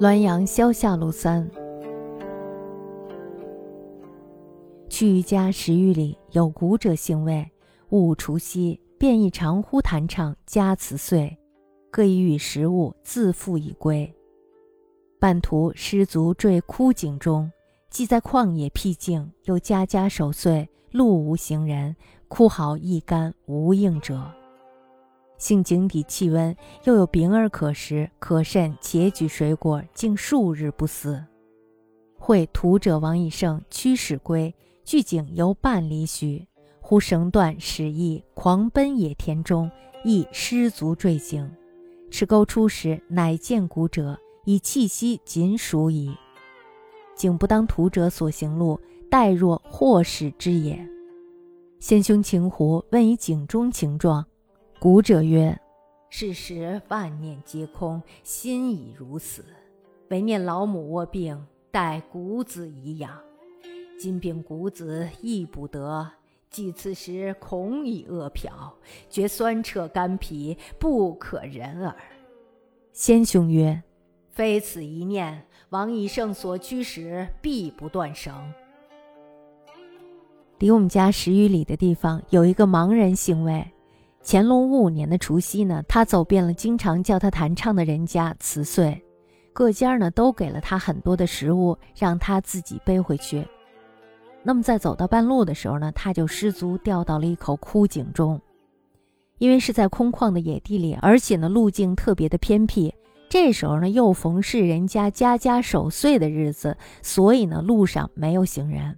滦阳萧下路三，去家十余里，有古者行位。戊除夕，便一长呼弹唱，家辞岁，各以与食物，自复已归。半途失足坠枯井中，既在旷野僻静，又家家守岁，路无行人，枯毫一干，无应者。幸井底气温，又有饼而可食，可甚，且举水果，竟数日不死。会屠者王以胜驱使归，距井犹半里许，忽绳断，始意狂奔野田中，亦失足坠井。持钩出时，乃见古者，以气息仅属矣。井不当屠者所行路，待若祸始之也。先兄秦胡问以井中情状。古者曰：“是时万念皆空，心已如死，唯念老母卧病，待谷子以养。今病谷子亦不得，即此时恐已饿殍，觉酸彻肝脾，不可忍耳。”先兄曰：“非此一念，王以圣所居时，必不断绳。”离我们家十余里的地方，有一个盲人行为。乾隆五五年的除夕呢，他走遍了经常叫他弹唱的人家辞岁，各家呢都给了他很多的食物，让他自己背回去。那么在走到半路的时候呢，他就失足掉到了一口枯井中。因为是在空旷的野地里，而且呢路径特别的偏僻，这时候呢又逢是人家家家守岁的日子，所以呢路上没有行人。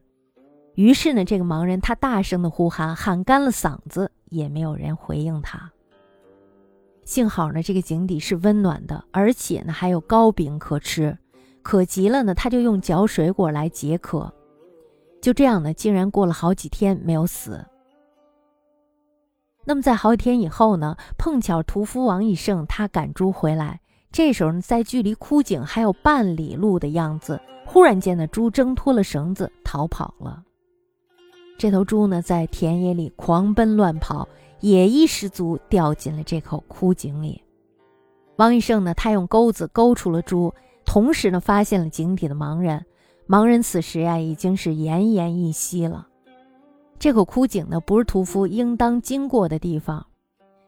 于是呢，这个盲人他大声的呼喊，喊干了嗓子，也没有人回应他。幸好呢，这个井底是温暖的，而且呢还有糕饼可吃，渴急了呢，他就用嚼水果来解渴。就这样呢，竟然过了好几天没有死。那么在好几天以后呢，碰巧屠夫王以胜他赶猪回来，这时候呢，在距离枯井还有半里路的样子，忽然间呢，猪挣脱了绳子逃跑了。这头猪呢，在田野里狂奔乱跑，也一失足掉进了这口枯井里。王医胜呢，他用钩子勾出了猪，同时呢，发现了井底的盲人。盲人此时呀，已经是奄奄一息了。这口枯井呢，不是屠夫应当经过的地方，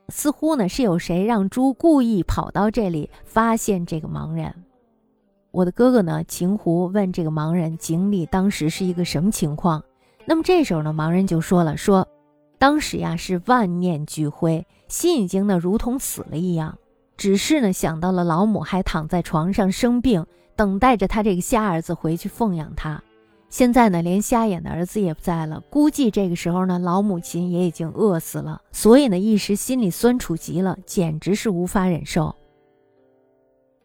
似乎呢，是有谁让猪故意跑到这里，发现这个盲人。我的哥哥呢，秦胡问这个盲人，井里当时是一个什么情况？那么这时候呢，盲人就说了：“说当时呀是万念俱灰，心已经呢如同死了一样，只是呢想到了老母还躺在床上生病，等待着他这个瞎儿子回去奉养他。现在呢连瞎眼的儿子也不在了，估计这个时候呢老母亲也已经饿死了，所以呢一时心里酸楚极了，简直是无法忍受。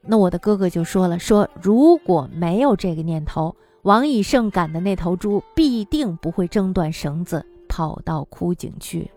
那我的哥哥就说了：说如果没有这个念头。”王以胜赶的那头猪必定不会挣断绳子跑到枯井去。